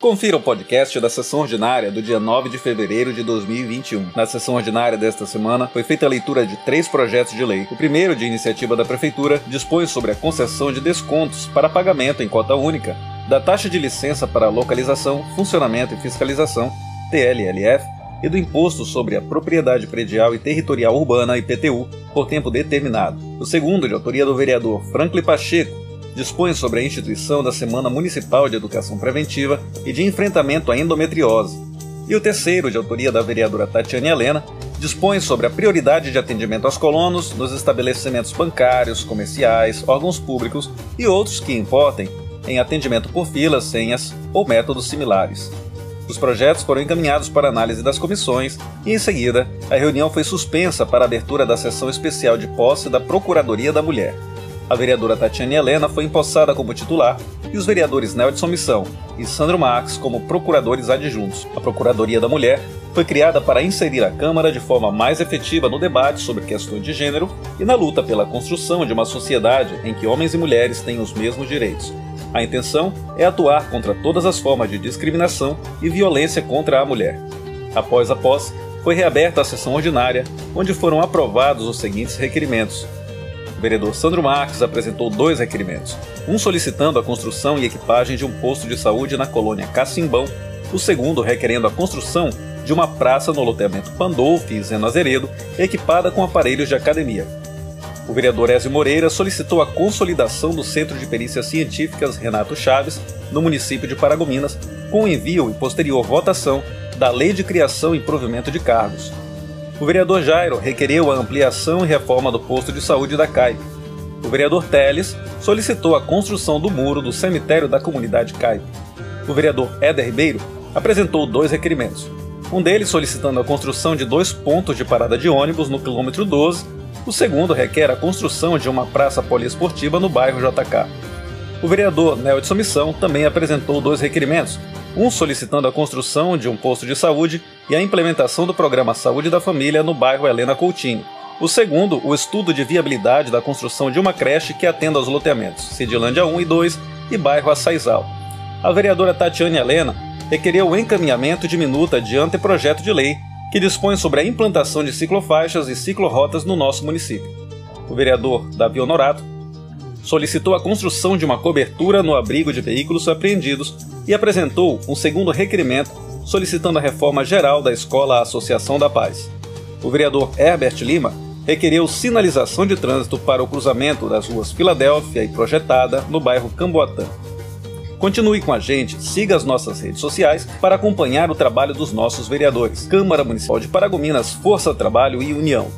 Confira o podcast da sessão ordinária do dia 9 de fevereiro de 2021. Na sessão ordinária desta semana, foi feita a leitura de três projetos de lei. O primeiro, de iniciativa da Prefeitura, dispõe sobre a concessão de descontos para pagamento em cota única da taxa de licença para localização, funcionamento e fiscalização, TLLF, e do Imposto sobre a Propriedade Predial e Territorial Urbana, IPTU, por tempo determinado. O segundo, de autoria do vereador Franklin Pacheco, dispõe sobre a instituição da Semana Municipal de Educação Preventiva e de Enfrentamento à Endometriose. E o terceiro, de autoria da vereadora Tatiane Helena, dispõe sobre a prioridade de atendimento aos colonos nos estabelecimentos bancários, comerciais, órgãos públicos e outros que importem em atendimento por filas, senhas ou métodos similares. Os projetos foram encaminhados para análise das comissões e, em seguida, a reunião foi suspensa para a abertura da sessão especial de posse da Procuradoria da Mulher. A vereadora Tatiane Helena foi empossada como titular e os vereadores Nelson Missão e Sandro Marques como procuradores adjuntos. A Procuradoria da Mulher foi criada para inserir a Câmara de forma mais efetiva no debate sobre questões de gênero e na luta pela construção de uma sociedade em que homens e mulheres têm os mesmos direitos. A intenção é atuar contra todas as formas de discriminação e violência contra a mulher. Após a posse, foi reaberta a sessão ordinária, onde foram aprovados os seguintes requerimentos: o vereador Sandro Marques apresentou dois requerimentos, um solicitando a construção e equipagem de um posto de saúde na colônia Cacimbão, o segundo requerendo a construção de uma praça no loteamento Pandolfo e Zeno Azeredo, equipada com aparelhos de academia. O vereador Ézio Moreira solicitou a consolidação do Centro de Perícias Científicas Renato Chaves, no município de Paragominas, com envio e posterior votação da Lei de Criação e Provimento de Cargos, o vereador Jairo requereu a ampliação e reforma do posto de saúde da CAI. O vereador Teles solicitou a construção do muro do cemitério da comunidade CAI. O vereador Éder Ribeiro apresentou dois requerimentos. Um deles solicitando a construção de dois pontos de parada de ônibus no quilômetro 12. O segundo requer a construção de uma praça poliesportiva no bairro JK. O vereador Nelson Missão também apresentou dois requerimentos, um solicitando a construção de um posto de saúde e a implementação do programa Saúde da Família no bairro Helena Coutinho. O segundo, o estudo de viabilidade da construção de uma creche que atenda aos loteamentos Cidilândia 1 e 2 e bairro Açaizal. A vereadora Tatiane Helena requereu o encaminhamento de minuta de anteprojeto de lei que dispõe sobre a implantação de ciclofaixas e ciclorotas no nosso município. O vereador Davi Honorato solicitou a construção de uma cobertura no abrigo de veículos apreendidos e apresentou um segundo requerimento solicitando a reforma geral da Escola Associação da Paz. O vereador Herbert Lima requereu sinalização de trânsito para o cruzamento das ruas Filadélfia e Projetada, no bairro Camboatã. Continue com a gente, siga as nossas redes sociais para acompanhar o trabalho dos nossos vereadores. Câmara Municipal de Paragominas, Força Trabalho e União.